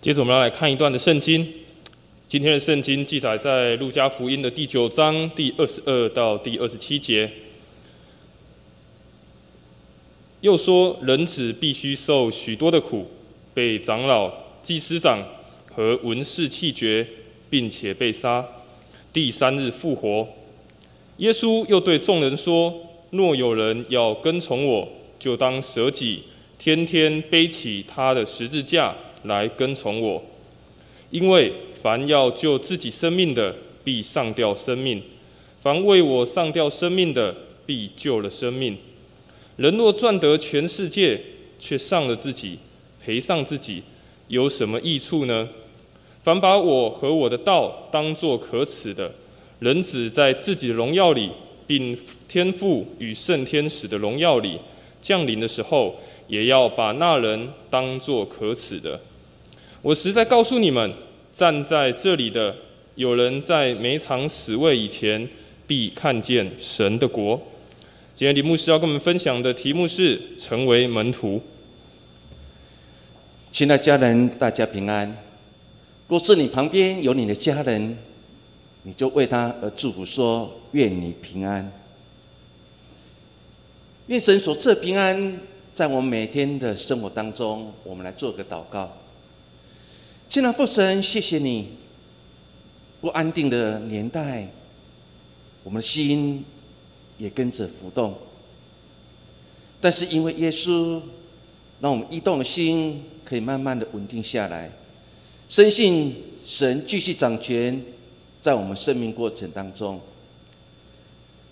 接着我们要来看一段的圣经。今天的圣经记载在路加福音的第九章第二十二到第二十七节。又说，人子必须受许多的苦，被长老、祭司长和文士弃绝，并且被杀，第三日复活。耶稣又对众人说：“若有人要跟从我，就当舍己，天天背起他的十字架来跟从我，因为。”凡要救自己生命的，必上吊生命；凡为我上吊生命的，必救了生命。人若赚得全世界，却丧了自己，赔上自己，有什么益处呢？凡把我和我的道当作可耻的，人只在自己的荣耀里，并天父与圣天使的荣耀里降临的时候，也要把那人当作可耻的。我实在告诉你们。站在这里的有人在每场死位以前，必看见神的国。今天李牧师要跟我们分享的题目是“成为门徒”。亲爱家人，大家平安。若是你旁边有你的家人，你就为他而祝福，说：“愿你平安，愿神所赐平安，在我们每天的生活当中。”我们来做个祷告。亲爱的父神，谢谢你。不安定的年代，我们的心也跟着浮动。但是因为耶稣，让我们移动的心可以慢慢的稳定下来，深信神继续掌权在我们生命过程当中。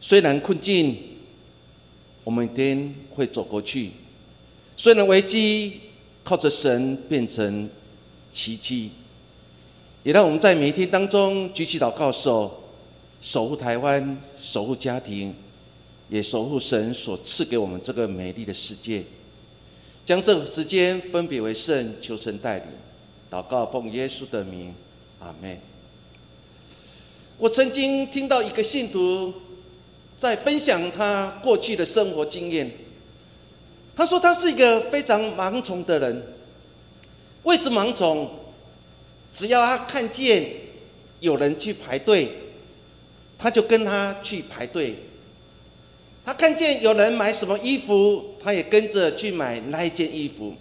虽然困境，我们一天会走过去；虽然危机，靠着神变成。奇迹，也让我们在每一天当中举起祷告手，守护台湾，守护家庭，也守护神所赐给我们这个美丽的世界。将这时间分别为圣，求神带领。祷告奉耶稣的名，阿门。我曾经听到一个信徒在分享他过去的生活经验。他说他是一个非常盲从的人。为什么盲从？只要他看见有人去排队，他就跟他去排队。他看见有人买什么衣服，他也跟着去买那一件衣服。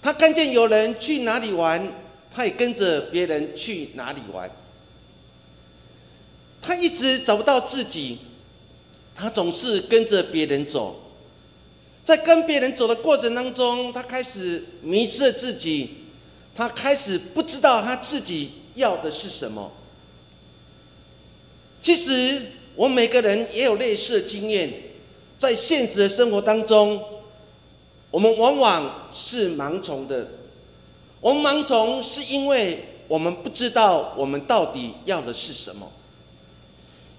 他看见有人去哪里玩，他也跟着别人去哪里玩。他一直找不到自己，他总是跟着别人走。在跟别人走的过程当中，他开始迷失了自己，他开始不知道他自己要的是什么。其实，我们每个人也有类似的经验，在现实的生活当中，我们往往是盲从的。我们盲从是因为我们不知道我们到底要的是什么，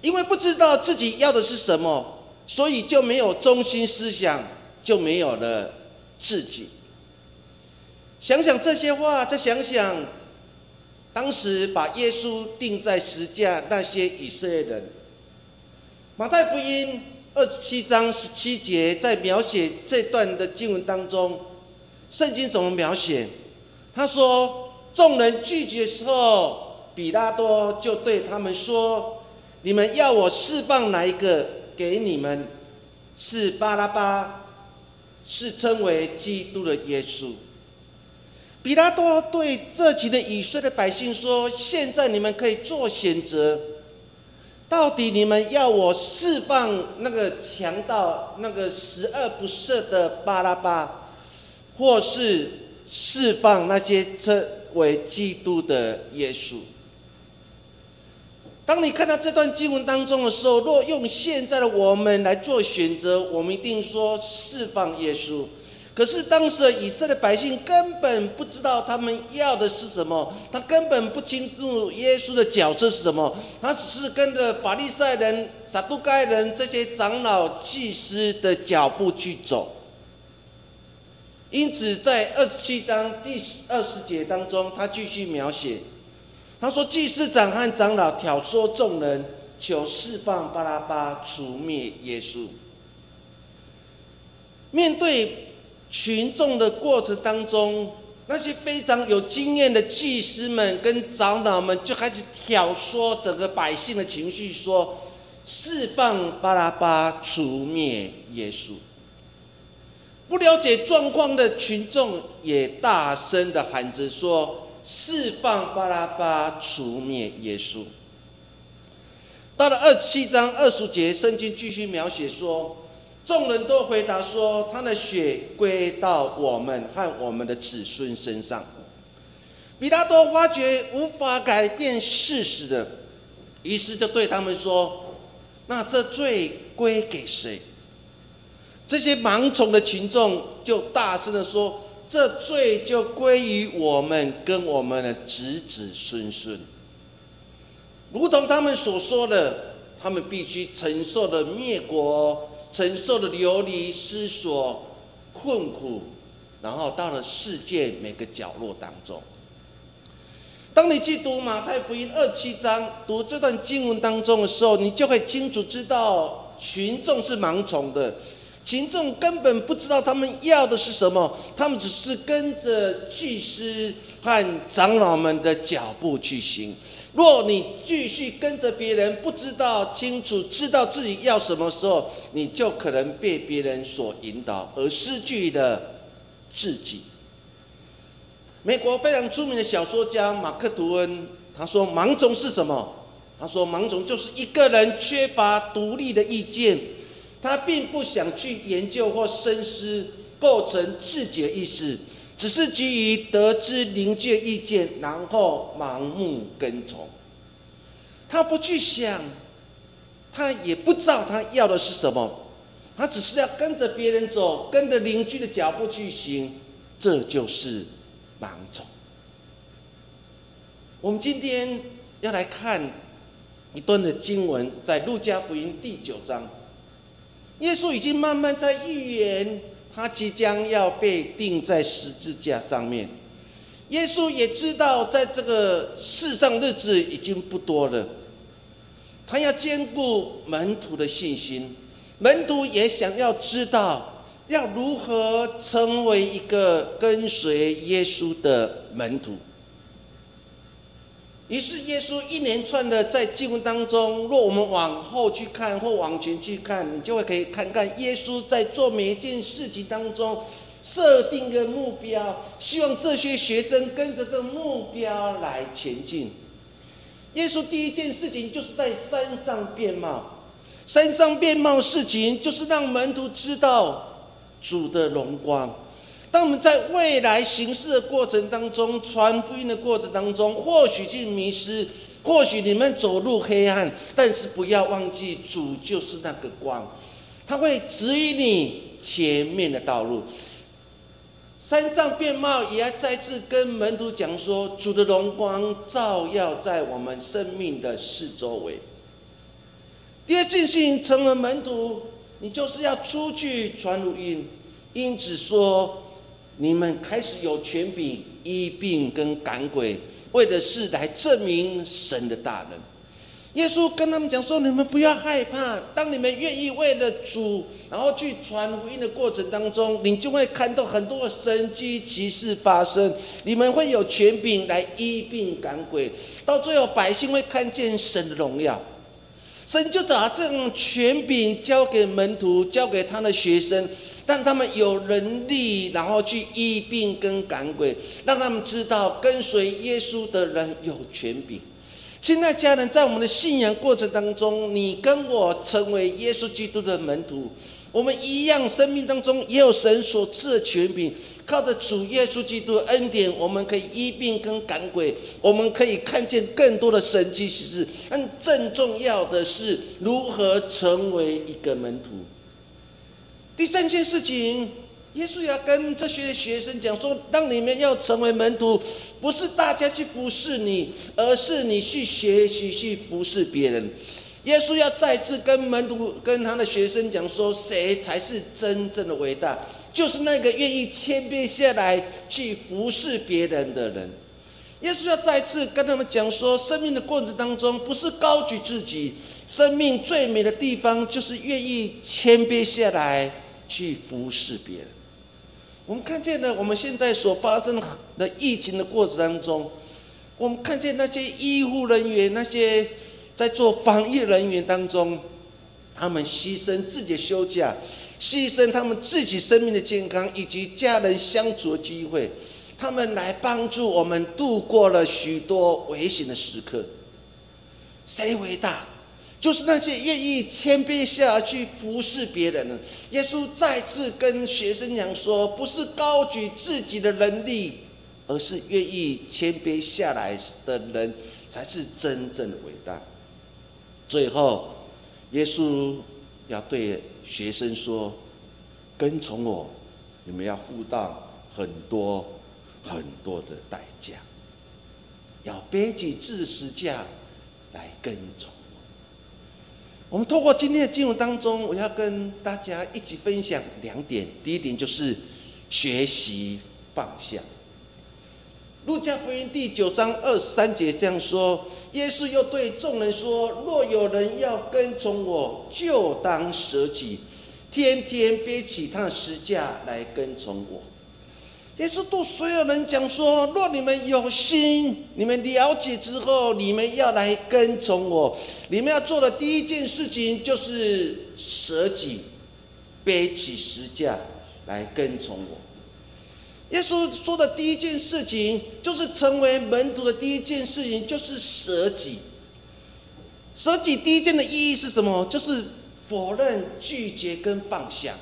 因为不知道自己要的是什么，所以就没有中心思想。就没有了自己。想想这些话，再想想当时把耶稣钉在石架那些以色列人。马太福音二十七章十七节在描写这段的经文当中，圣经怎么描写？他说：“众人拒绝的时候，比拉多就对他们说：‘你们要我释放哪一个给你们？是巴拉巴。’”是称为基督的耶稣。比拉多对这群的以色列百姓说：“现在你们可以做选择，到底你们要我释放那个强盗、那个十恶不赦的巴拉巴，或是释放那些称为基督的耶稣？”当你看到这段经文当中的时候，若用现在的我们来做选择，我们一定说释放耶稣。可是当时的以色列百姓根本不知道他们要的是什么，他根本不清楚耶稣的角色是什么，他只是跟着法利赛人、撒都该人这些长老、祭司的脚步去走。因此，在二十七章第二十节当中，他继续描写。他说：“祭司长和长老挑唆众人，求释放巴拉巴，除灭耶稣。面对群众的过程当中，那些非常有经验的祭司们跟长老们就开始挑唆整个百姓的情绪，说：释放巴拉巴，除灭耶稣。不了解状况的群众也大声的喊着说：释放巴拉巴，除灭耶稣。到了二七章二十节，圣经继续描写说。众人都回答说：“他的血归到我们和我们的子孙身上。”比拉多发觉无法改变事实的，于是就对他们说：“那这罪归给谁？”这些盲从的群众就大声的说：“这罪就归于我们跟我们的子子孙孙。”如同他们所说的，他们必须承受的灭国。承受的流离失所、困苦，然后到了世界每个角落当中。当你去读马太福音二七章，读这段经文当中的时候，你就会清楚知道，群众是盲从的，群众根本不知道他们要的是什么，他们只是跟着祭司和长老们的脚步去行。若你继续跟着别人，不知道清楚知道自己要什么时候，你就可能被别人所引导，而失去了自己。美国非常著名的小说家马克·吐温他说：“盲从是什么？他说盲从就是一个人缺乏独立的意见，他并不想去研究或深思构成自己的意识。”只是基于得知灵界意见，然后盲目跟从。他不去想，他也不知道他要的是什么，他只是要跟着别人走，跟着邻居的脚步去行，这就是盲从。我们今天要来看一段的经文，在路加福音第九章，耶稣已经慢慢在预言。他即将要被钉在十字架上面，耶稣也知道，在这个世上日子已经不多了。他要兼顾门徒的信心，门徒也想要知道要如何成为一个跟随耶稣的门徒。于是，耶稣一连串的在经文当中，若我们往后去看或往前去看，你就会可以看看耶稣在做每一件事情当中设定的目标，希望这些学生跟着这个目标来前进。耶稣第一件事情就是在山上变貌，山上变貌事情就是让门徒知道主的荣光。当我们在未来行事的过程当中，传福音的过程当中，或许去迷失，或许你们走入黑暗，但是不要忘记，主就是那个光，他会指引你前面的道路。三藏变貌，也要再次跟门徒讲说，主的荣光照耀在我们生命的四周围。第二件事情，成为门徒，你就是要出去传福音，因此说。你们开始有权柄医病跟赶鬼，为的是来证明神的大能。耶稣跟他们讲说：“你们不要害怕，当你们愿意为了主，然后去传福音的过程当中，你就会看到很多神迹奇事发生。你们会有权柄来医病赶鬼，到最后百姓会看见神的荣耀。神就把这种权柄交给门徒，交给他的学生。”让他们有能力，然后去医病跟赶鬼，让他们知道跟随耶稣的人有权柄。亲爱家人，在我们的信仰过程当中，你跟我成为耶稣基督的门徒，我们一样，生命当中也有神所赐的权柄。靠着主耶稣基督的恩典，我们可以医病跟赶鬼，我们可以看见更多的神迹奇事。但更重要的是，如何成为一个门徒。第三件事情，耶稣要跟这些学生讲说：，当你们要成为门徒，不是大家去服侍你，而是你去学习去服侍别人。耶稣要再次跟门徒、跟他的学生讲说：，谁才是真正的伟大？就是那个愿意谦卑下来去服侍别人的人。耶稣要再次跟他们讲说：，生命的过程当中，不是高举自己，生命最美的地方就是愿意谦卑下来。去服侍别人，我们看见了我们现在所发生的疫情的过程当中，我们看见那些医护人员、那些在做防疫人员当中，他们牺牲自己的休假，牺牲他们自己生命的健康以及家人相处的机会，他们来帮助我们度过了许多危险的时刻。谁伟大？就是那些愿意谦卑下去服侍别人的。耶稣再次跟学生讲说：“不是高举自己的能力，而是愿意谦卑下来的人，才是真正的伟大。”最后，耶稣要对学生说：“跟从我，你们要付到很多很多的代价，要背起自十架来跟从。”我们透过今天的经文当中，我要跟大家一起分享两点。第一点就是学习放下。路加福音第九章二十三节这样说：耶稣又对众人说：“若有人要跟从我，就当舍己，天天背起他的十架来跟从我。”耶稣对所有人讲说：“若你们有心，你们了解之后，你们要来跟从我。你们要做的第一件事情就是舍己，背起十架来跟从我。”耶稣说的第一件事情，就是成为门徒的第一件事情，就是舍己。舍己第一件的意义是什么？就是否认、拒绝跟放下，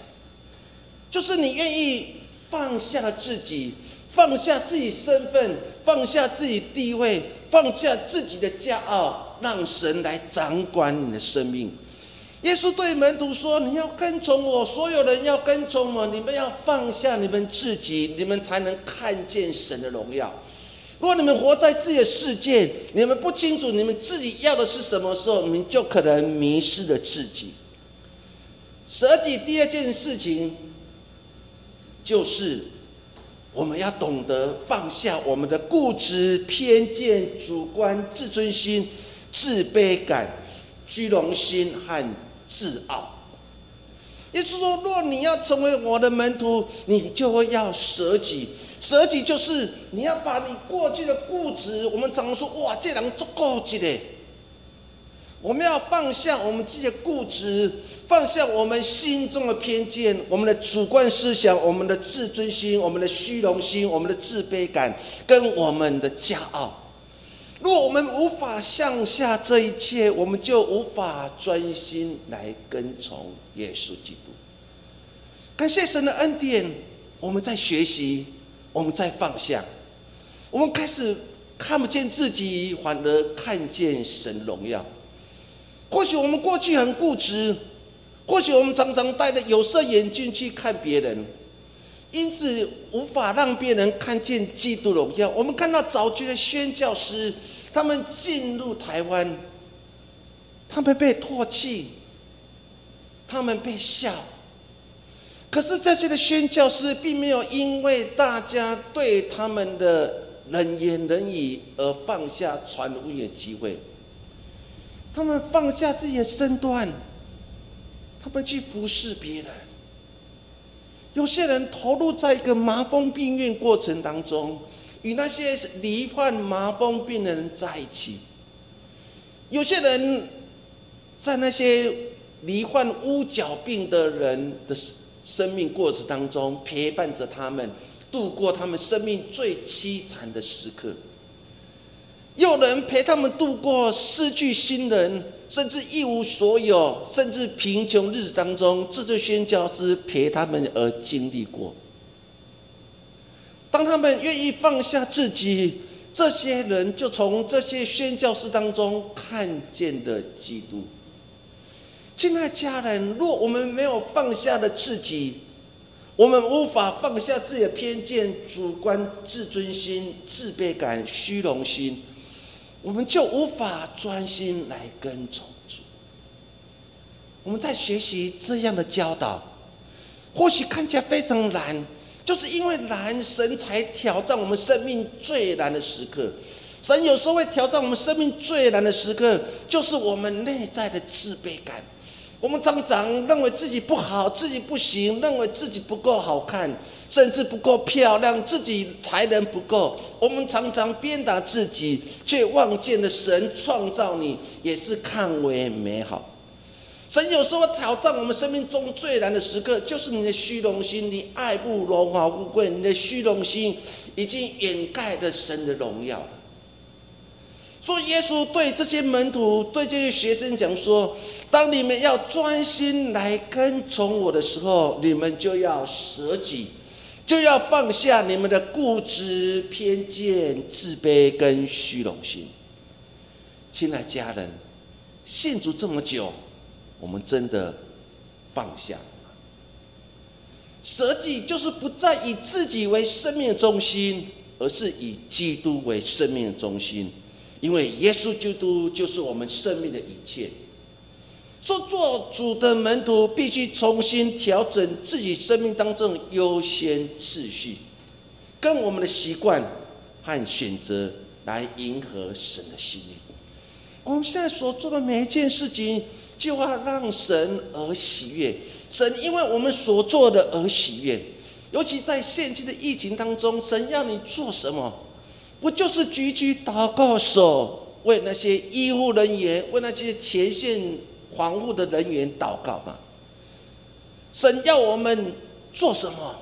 就是你愿意。放下自己，放下自己身份，放下自己地位，放下自己的骄傲，让神来掌管你的生命。耶稣对门徒说：“你要跟从我，所有人要跟从我。你们要放下你们自己，你们才能看见神的荣耀。如果你们活在自己的世界，你们不清楚你们自己要的是什么时候，你们就可能迷失了自己。舍己第二件事情。”就是我们要懂得放下我们的固执、偏见、主观、自尊心、自卑感、虚荣心和自傲。也就是说，若你要成为我的门徒，你就会要舍己。舍己就是你要把你过去的固执，我们常说哇，这人足够级的。我们要放下我们自己的固执。放下我们心中的偏见，我们的主观思想，我们的自尊心，我们的虚荣心，我们的自卑感，跟我们的骄傲。如果我们无法向下这一切，我们就无法专心来跟从耶稣基督。感谢神的恩典，我们在学习，我们在放下，我们开始看不见自己，反而看见神荣耀。或许我们过去很固执。或许我们常常戴着有色眼镜去看别人，因此无法让别人看见基督的荣耀。我们看到早期的宣教师，他们进入台湾，他们被唾弃，他们被笑。可是这些的宣教师并没有因为大家对他们的冷言冷语而放下传福音的机会，他们放下自己的身段。他们去服侍别人，有些人投入在一个麻风病院过程当中，与那些罹患麻风病的人在一起；有些人在那些罹患乌角病的人的生命过程当中，陪伴着他们度过他们生命最凄惨的时刻。又能陪他们度过失去亲人，甚至一无所有，甚至贫穷日子当中，这对宣教师陪他们而经历过。当他们愿意放下自己，这些人就从这些宣教师当中看见了基督。亲爱家人，若我们没有放下的自己，我们无法放下自己的偏见、主观、自尊心、自卑感、虚荣心。我们就无法专心来跟从主。我们在学习这样的教导，或许看起来非常难，就是因为难，神才挑战我们生命最难的时刻。神有时候会挑战我们生命最难的时刻，就是我们内在的自卑感，我们常常认为自己不好，自己不行，认为自己不够好看，甚至不够漂亮，自己才能不够。我们常常鞭打自己，却忘记了神创造你也是看为美好。神有时候挑战我们生命中最难的时刻，就是你的虚荣心，你爱慕荣华富贵，你的虚荣心已经掩盖了神的荣耀。所以耶稣对这些门徒、对这些学生讲说：“当你们要专心来跟从我的时候，你们就要舍己，就要放下你们的固执、偏见、自卑跟虚荣心。”亲爱家人，信主这么久，我们真的放下吗？舍己就是不再以自己为生命的中心，而是以基督为生命的中心。因为耶稣基督就是我们生命的一切。做做主的门徒，必须重新调整自己生命当中优先次序，跟我们的习惯和选择来迎合神的心意。我们现在所做的每一件事情，就要让神而喜悦。神因为我们所做的而喜悦。尤其在现今的疫情当中，神要你做什么？不就是举起祷告手，为那些医护人员、为那些前线防护的人员祷告吗？神要我们做什么？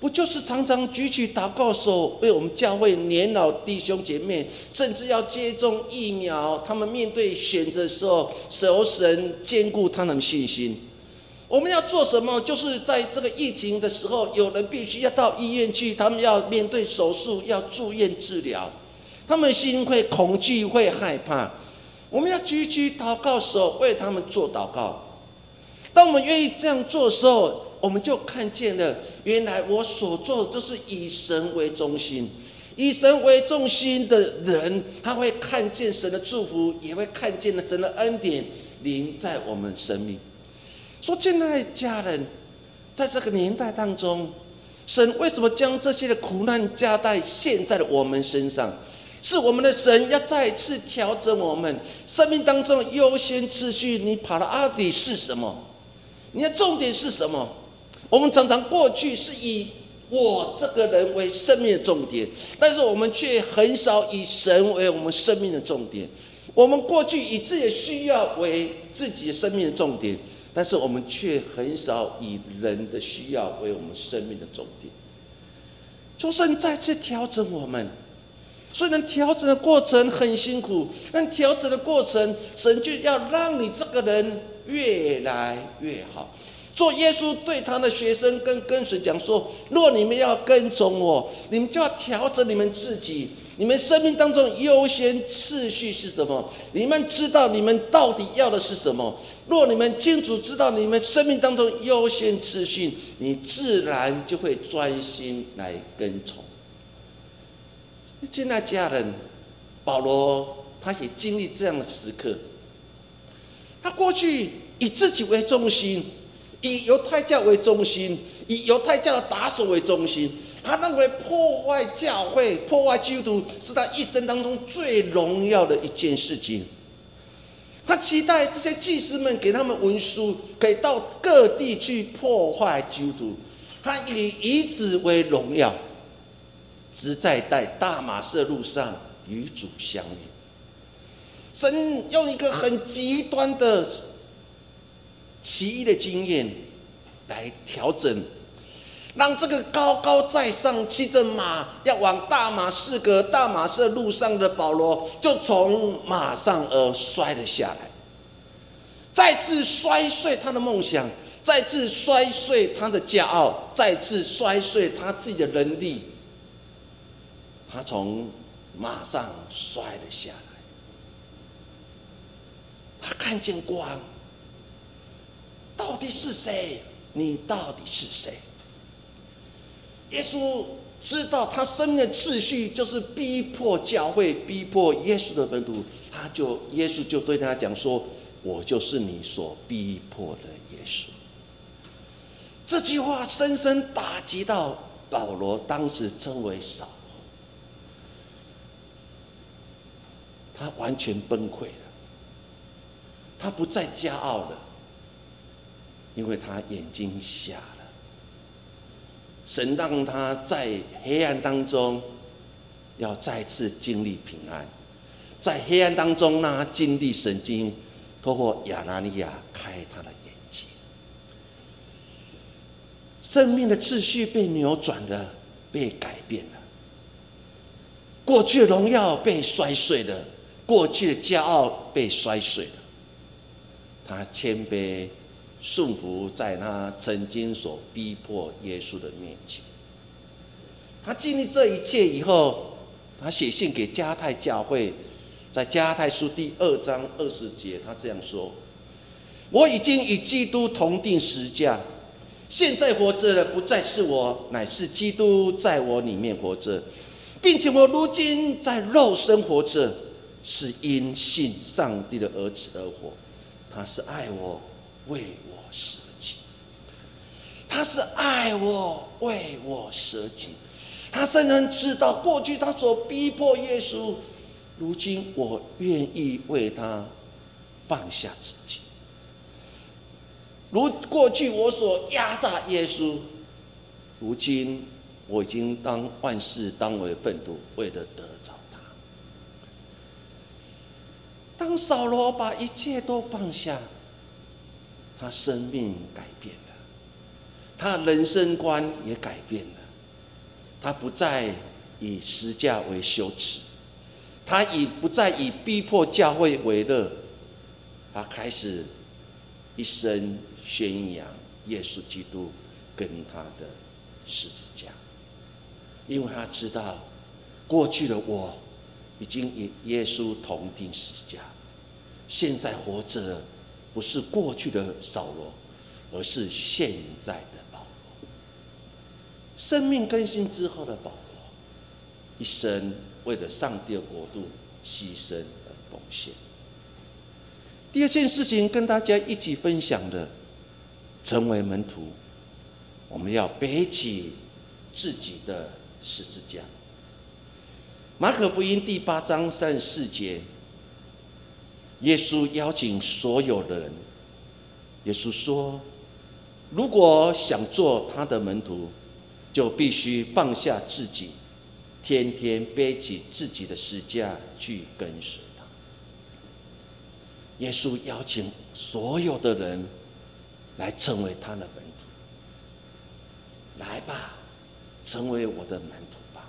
不就是常常举起祷告手，为我们教会年老弟兄姐妹，甚至要接种疫苗，他们面对选择的时候，求神兼顾他们信心。我们要做什么？就是在这个疫情的时候，有人必须要到医院去，他们要面对手术，要住院治疗，他们心会恐惧，会害怕。我们要举起祷告手，为他们做祷告。当我们愿意这样做的时候，我们就看见了，原来我所做的就是以神为中心，以神为中心的人，他会看见神的祝福，也会看见了神的恩典临在我们生命。说，亲爱的家人，在这个年代当中，神为什么将这些的苦难加在现在的我们身上？是我们的神要再次调整我们生命当中的优先次序。你跑到阿底是什么？你的重点是什么？我们常常过去是以我这个人为生命的重点，但是我们却很少以神为我们生命的重点。我们过去以自己的需要为自己的生命的重点。但是我们却很少以人的需要为我们生命的重点。求神再次调整我们，虽然调整的过程很辛苦，但调整的过程，神就要让你这个人越来越好。做耶稣对他的学生跟跟随讲说：若你们要跟从我，你们就要调整你们自己，你们生命当中优先次序是什么？你们知道你们到底要的是什么？若你们清楚知道你们生命当中优先次序，你自然就会专心来跟从。亲爱家人，保罗他也经历这样的时刻，他过去以自己为中心。以犹太教为中心，以犹太教的打手为中心，他认为破坏教会、破坏基督徒是他一生当中最荣耀的一件事情。他期待这些祭司们给他们文书，可以到各地去破坏基督徒。他以以子为荣耀，只在在大马色路上与主相遇。神用一个很极端的。奇异的经验来调整，让这个高高在上骑着马要往大马士革、大马士路上的保罗，就从马上而摔了下来，再次摔碎他的梦想，再次摔碎他的骄傲，再次摔碎他自己的能力。他从马上摔了下来，他看见光。到底是谁？你到底是谁？耶稣知道他生命的次序就是逼迫教会，逼迫耶稣的门徒。他就耶稣就对他讲说：“我就是你所逼迫的耶稣。”这句话深深打击到保罗，当时称为扫他完全崩溃了，他不再骄傲了。因为他眼睛瞎了。神让他在黑暗当中，要再次经历平安，在黑暗当中让他经历神经，透过亚拿尼亚开他的眼睛，生命的秩序被扭转了，被改变了，过去的荣耀被摔碎了，过去的骄傲被摔碎了，他谦卑。顺服在他曾经所逼迫耶稣的面前，他经历这一切以后，他写信给迦太教会，在迦太书第二章二十节，他这样说：“我已经与基督同定十架，现在活着的不再是我，乃是基督在我里面活着，并且我如今在肉身活着，是因信上帝的儿子而活。他是爱我，为。”舍己，他是爱我，为我舍己。他深深知道过去他所逼迫耶稣，如今我愿意为他放下自己。如过去我所压榨耶稣，如今我已经当万事当为粪土，为了得着他。当扫罗把一切都放下。他生命改变了，他人生观也改变了，他不再以实价为羞耻，他已不再以逼迫教会为乐，他开始一生宣扬耶稣基督跟他的十字架，因为他知道过去的我已经与耶稣同定十字架，现在活着。不是过去的扫罗，而是现在的保罗。生命更新之后的保罗，一生为了上帝的国度牺牲而奉献。第二件事情跟大家一起分享的，成为门徒，我们要背起自己的十字架。马可福音第八章三十四节。耶稣邀请所有的人。耶稣说：“如果想做他的门徒，就必须放下自己，天天背起自己的十架去跟随他。”耶稣邀请所有的人来成为他的门徒。来吧，成为我的门徒吧。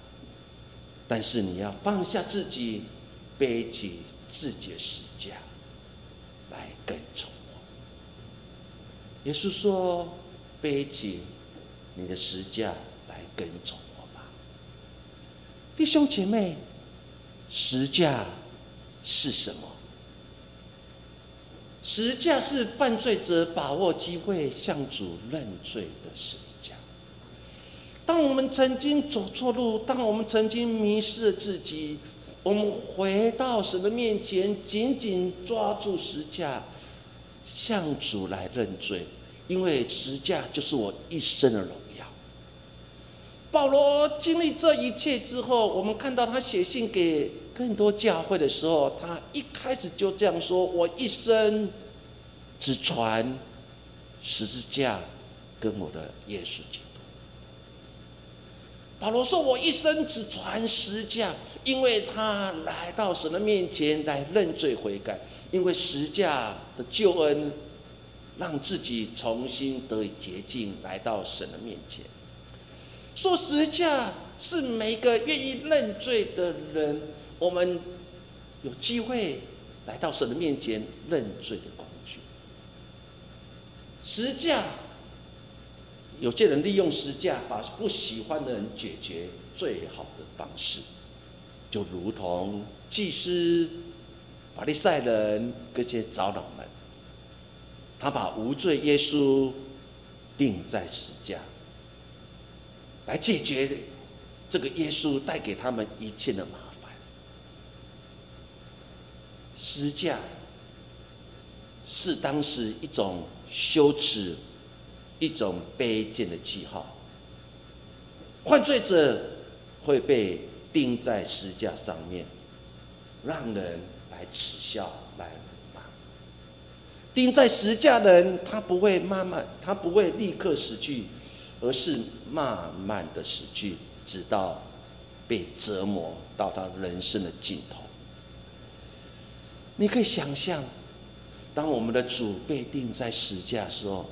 但是你要放下自己，背起。自己的十架来跟从我。耶稣说：“背起你的十架来跟从我吧。”弟兄姐妹，十架是什么？十架是犯罪者把握机会向主认罪的十字架。当我们曾经走错路，当我们曾经迷失了自己。我们回到神的面前，紧紧抓住十架，向主来认罪，因为十架就是我一生的荣耀。保罗经历这一切之后，我们看到他写信给更多教会的时候，他一开始就这样说：“我一生只传十字架跟我的耶稣基督。”保罗说：“我一生只传十架，因为他来到神的面前来认罪悔改，因为十架的救恩，让自己重新得以洁净，来到神的面前。说十架是每个愿意认罪的人，我们有机会来到神的面前认罪的工具。十架。”有些人利用实价把不喜欢的人解决最好的方式，就如同祭司、法利赛人这些长老们，他把无罪耶稣钉在石架，来解决这个耶稣带给他们一切的麻烦。石架是当时一种羞耻。一种卑贱的记号，犯罪者会被钉在石架上面，让人来耻笑、来骂。钉在十架的人，他不会慢慢，他不会立刻死去，而是慢慢的死去，直到被折磨到他人生的尽头。你可以想象，当我们的主被钉在十架的时候，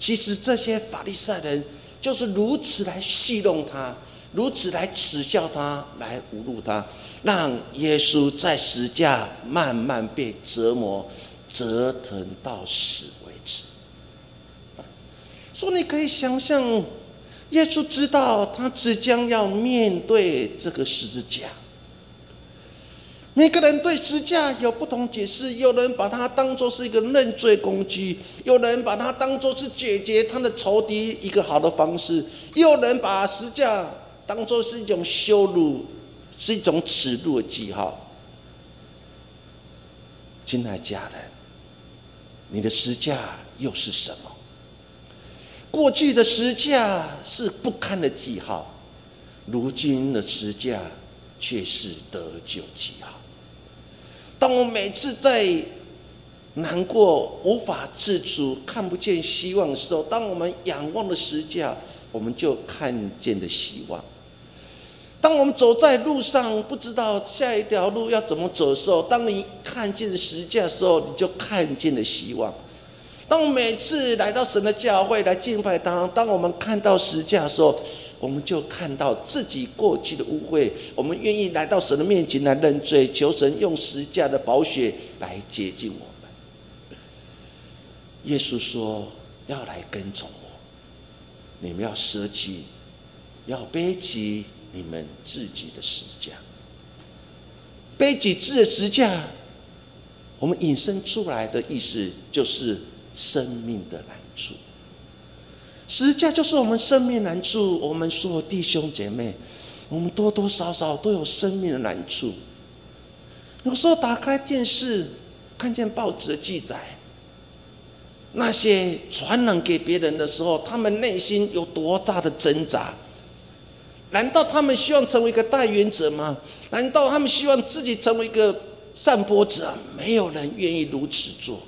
其实这些法利赛人就是如此来戏弄他，如此来耻笑他，来侮辱他，让耶稣在十架慢慢被折磨。折腾到死为止。说你可以想象，耶稣知道他即将要面对这个十字架。每个人对十字架有不同解释，有人把它当做是一个认罪工具，有人把它当做是解决他的仇敌一个好的方式，有人把十字架当做是一种羞辱，是一种耻辱的记号。亲爱家人。你的实价又是什么？过去的实价是不堪的记号，如今的实价却是得救记号。当我每次在难过、无法自主、看不见希望的时候，当我们仰望的实价，我们就看见的希望。当我们走在路上，不知道下一条路要怎么走的时候，当你看见十架的时候，你就看见了希望。当我每次来到神的教会来敬拜他，当我们看到十架的时候，我们就看到自己过去的污秽。我们愿意来到神的面前来认罪，求神用十架的宝血来洁净我们。耶稣说：“要来跟从我，你们要舍弃，要背起。”你们自己的实价，背起自己的实价，我们引申出来的意思就是生命的难处。实价就是我们生命难处。我们所有弟兄姐妹，我们多多少少都有生命的难处。有时候打开电视，看见报纸的记载，那些传染给别人的时候，他们内心有多大的挣扎？难道他们希望成为一个代言者吗？难道他们希望自己成为一个散播者？没有人愿意如此做。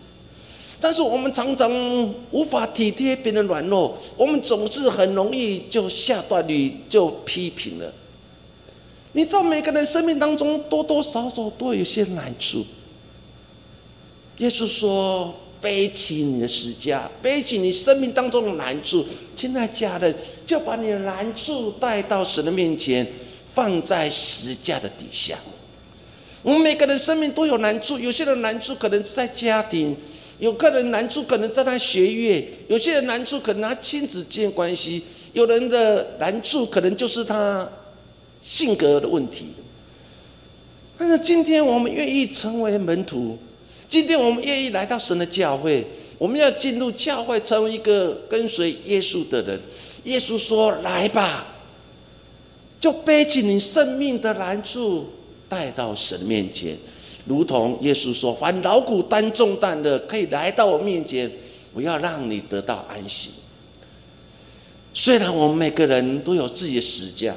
但是我们常常无法体贴别人软弱，我们总是很容易就下断语就批评了。你知道，每个人生命当中多多少少都有些难处。耶稣说。背起你的十架，背起你生命当中的难处，亲爱家人，就把你的难处带到神的面前，放在十架的底下。我们每个人生命都有难处，有些人难处可能是在家庭，有个人难处可能在他学业，有些人难处可能他亲子间关系，有人的难处可能就是他性格的问题。但是今天我们愿意成为门徒。今天我们愿意来到神的教会，我们要进入教会，成为一个跟随耶稣的人。耶稣说：“来吧，就背起你生命的难处，带到神面前，如同耶稣说：‘凡劳苦担重担的，可以来到我面前，我要让你得到安息。’虽然我们每个人都有自己的时间，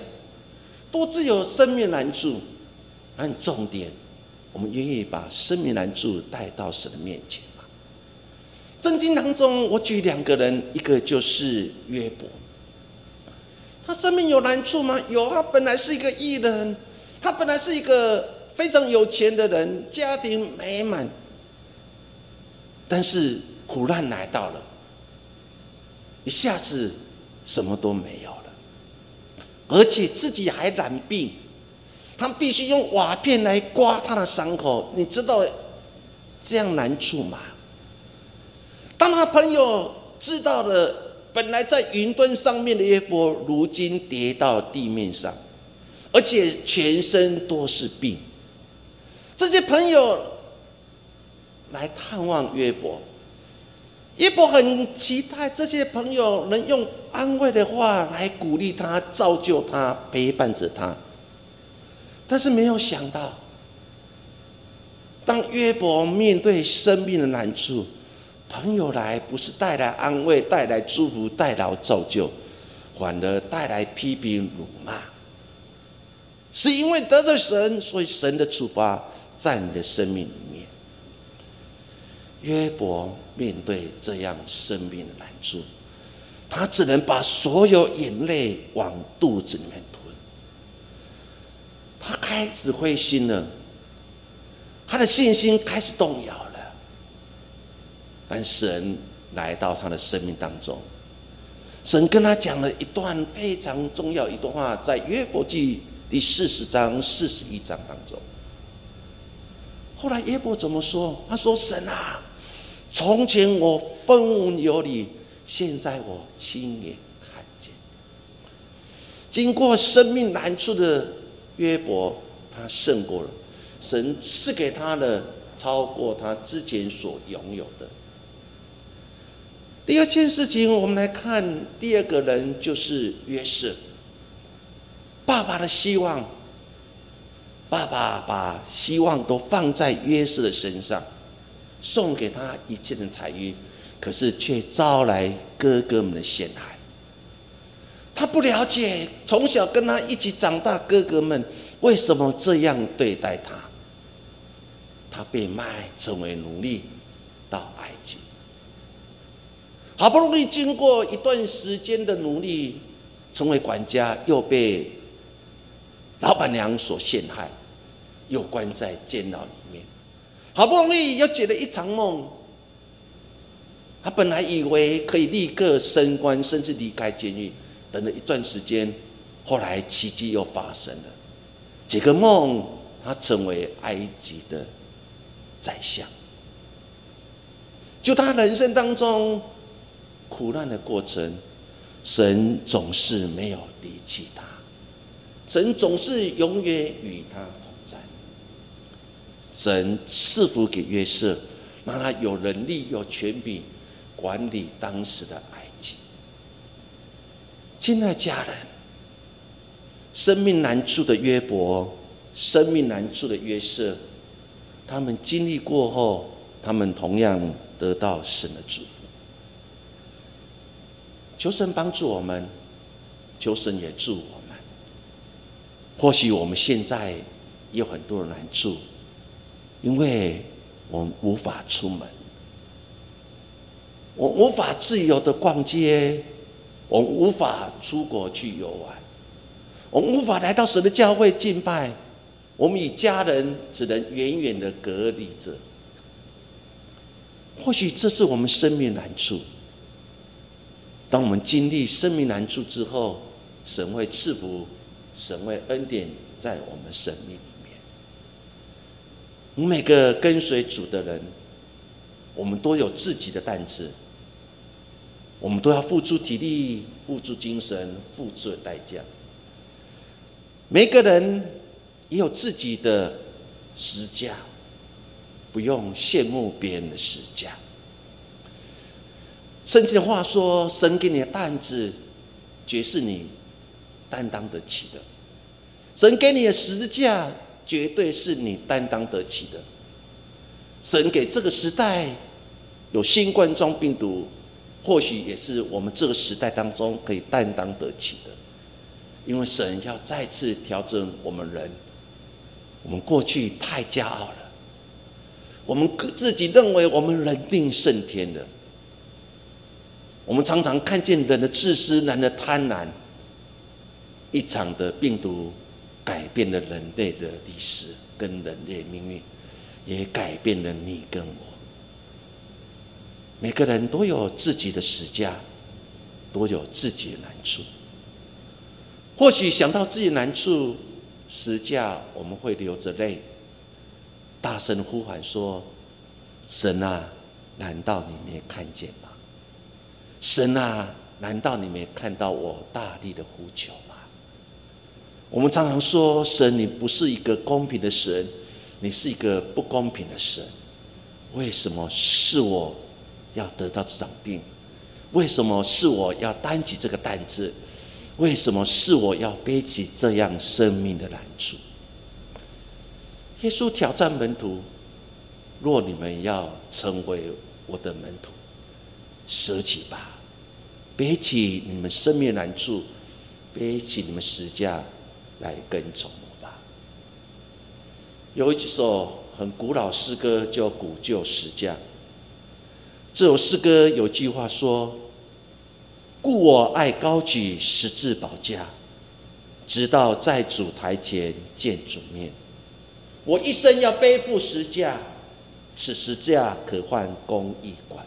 都自有生命难处，但重点。”我们愿意把生命难处带到神的面前吗？圣经当中，我举两个人，一个就是约伯。他生命有难处吗？有，他本来是一个艺人，他本来是一个非常有钱的人，家庭美满。但是苦难来到了，一下子什么都没有了，而且自己还染病。他必须用瓦片来刮他的伤口，你知道这样难处吗？当他朋友知道了，本来在云端上面的约伯，如今跌到地面上，而且全身都是病。这些朋友来探望约伯，约伯很期待这些朋友能用安慰的话来鼓励他、造就他、陪伴着他。但是没有想到，当约伯面对生命的难处，朋友来不是带来安慰、带来祝福、带来造就，反而带来批评、辱骂。是因为得罪神，所以神的处罚在你的生命里面。约伯面对这样生命的难处，他只能把所有眼泪往肚子里面吞。他开始灰心了，他的信心开始动摇了。但神来到他的生命当中，神跟他讲了一段非常重要一段话，在约伯记第四十章、四十一章当中。后来约伯怎么说？他说：“神啊。”从前我风闻有你，现在我亲眼看见。经过生命难处的约伯，他胜过了神赐给他的，超过他之前所拥有的。第二件事情，我们来看第二个人，就是约瑟。爸爸的希望，爸爸把希望都放在约瑟的身上。送给他一切的财运，可是却招来哥哥们的陷害。他不了解从小跟他一起长大哥哥们为什么这样对待他。他被卖成为奴隶到埃及，好不容易经过一段时间的努力，成为管家，又被老板娘所陷害，又关在监牢里面。好不容易又解了一场梦，他本来以为可以立刻升官，甚至离开监狱。等了一段时间，后来奇迹又发生了，解个梦，他成为埃及的宰相。就他人生当中苦难的过程，神总是没有离弃他，神总是永远与他同在。神赐福给约瑟，让他有能力、有权柄管理当时的埃及。亲爱家人，生命难处的约伯，生命难处的约瑟，他们经历过后，他们同样得到神的祝福。求神帮助我们，求神也助我。或许我们现在有很多的难处。因为我们无法出门，我无法自由的逛街，我无法出国去游玩，我无法来到神的教会敬拜，我们与家人只能远远的隔离着。或许这是我们生命难处。当我们经历生命难处之后，神会赐福，神会恩典在我们生命。我们每个跟随主的人，我们都有自己的担子，我们都要付出体力、付出精神、付出代价。每个人也有自己的实价，不用羡慕别人的实价。圣经的话说：“神给你的担子，绝是你担当得起的。神给你的十字架。”绝对是你担当得起的。神给这个时代有新冠状病毒，或许也是我们这个时代当中可以担当得起的。因为神要再次调整我们人，我们过去太骄傲了，我们自己认为我们人定胜天的，我们常常看见人的自私、人的贪婪，一场的病毒。改变了人类的历史跟人类命运，也改变了你跟我。每个人都有自己的时价，都有自己的难处。或许想到自己难处、时价，我们会流着泪，大声呼喊说：“神啊，难道你没看见吗？神啊，难道你没看到我大力的呼求？”我们常常说，神，你不是一个公平的神，你是一个不公平的神。为什么是我要得到这场病？为什么是我要担起这个担子？为什么是我要背起这样生命的难处？耶稣挑战门徒：若你们要成为我的门徒，舍己吧，背起你们生命难处，背起你们十架。来跟从我吧。有一首很古老诗歌叫《古旧石架》，这首诗歌有句话说：“故我爱高举十字宝架，直到在主台前见主面。我一生要背负十架，此十架可换公义冠。”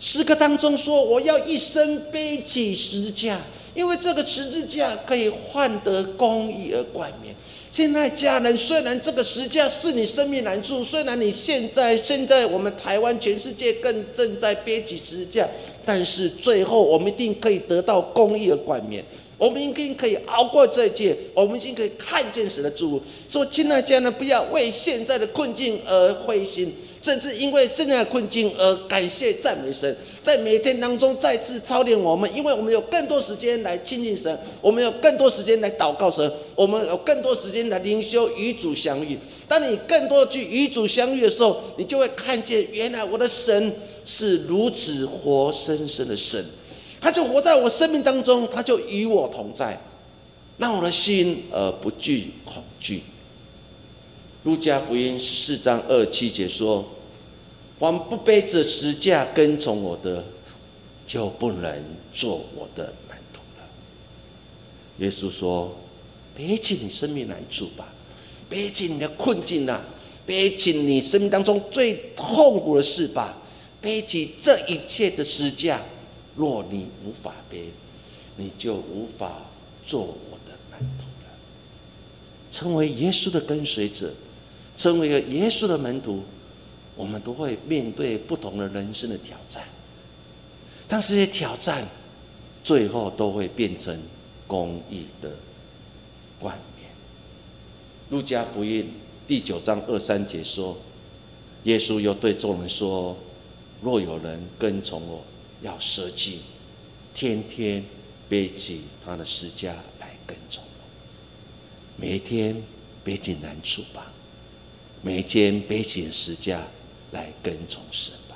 诗歌当中说：“我要一生背起十架。”因为这个十字架可以换得公义而冠冕。亲爱家人，虽然这个十字架是你生命难处，虽然你现在现在我们台湾全世界更正在憋起十字架，但是最后我们一定可以得到公义而冠冕。我们一定可以熬过这一届，我们一定可以看见神的祝福。说，亲爱家人，不要为现在的困境而灰心。甚至因为现在的困境而感谢赞美神，在每天当中再次操练我们，因为我们有更多时间来亲近神，我们有更多时间来祷告神，我们有更多时间来灵修与主相遇。当你更多去与主相遇的时候，你就会看见，原来我的神是如此活生生的神，他就活在我生命当中，他就与我同在，让我的心而不惧恐惧。路加福音四章二七节说。凡不背着十架跟从我的，就不能做我的门徒了。耶稣说：“背起你生命难处吧，背起你的困境啊，背起你生命当中最痛苦的事吧，背起这一切的十架。若你无法背，你就无法做我的门徒了。成为耶稣的跟随者，成为了耶稣的门徒。”我们都会面对不同的人生的挑战，但这些挑战最后都会变成公义的冠冕。路加福音第九章二三节说：“耶稣又对众人说，若有人跟从我，要舍弃，天天背起他的十架来跟从我。每一天背起难处吧，每天背起十架。”来跟从神吧，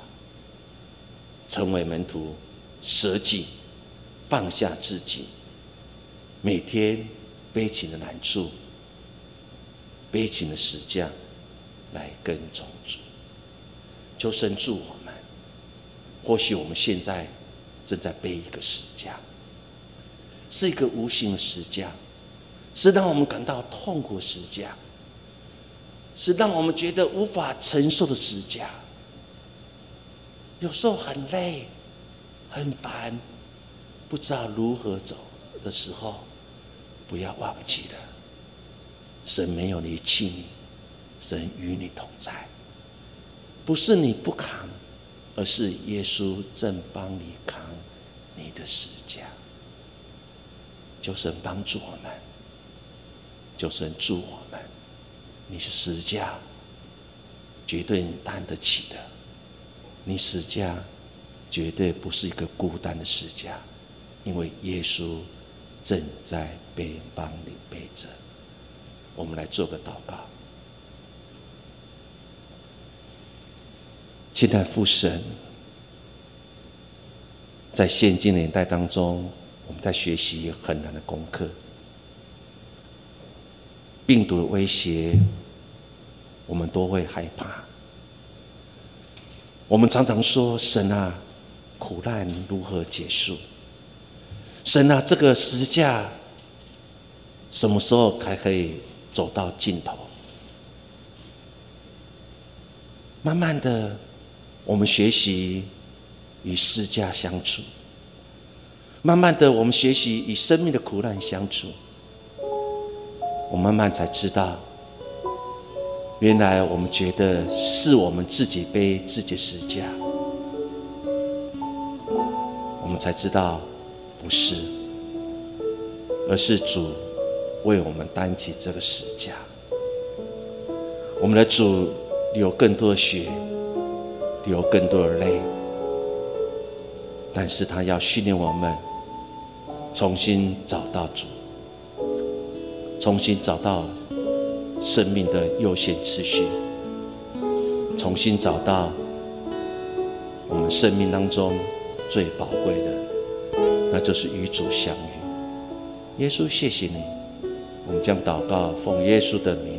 成为门徒，舍己，放下自己，每天背起的难处，背起的石架，来跟从主。求神助我们。或许我们现在正在背一个石架，是一个无形的石架，是让我们感到痛苦的石架。是让我们觉得无法承受的支架。有时候很累、很烦，不知道如何走的时候，不要忘记了，神没有离弃你，神与你同在。不是你不扛，而是耶稣正帮你扛你的十架。求神帮助我们，求神助我。你是十架，绝对担得起的。你十架，绝对不是一个孤单的十架，因为耶稣正在背帮你背着。我们来做个祷告。期待父神，在现今年代当中，我们在学习很难的功课。病毒的威胁，我们都会害怕。我们常常说：“神啊，苦难如何结束？神啊，这个十架什么时候才可以走到尽头？”慢慢的，我们学习与十架相处；慢慢的，我们学习与生命的苦难相处。我慢慢才知道，原来我们觉得是我们自己背自己十架，我们才知道不是，而是主为我们担起这个十架。我们的主流更多的血，流更多的泪，但是他要训练我们重新找到主。重新找到生命的优先次序，重新找到我们生命当中最宝贵的，那就是与主相遇。耶稣，谢谢你，我们将祷告奉耶稣的名。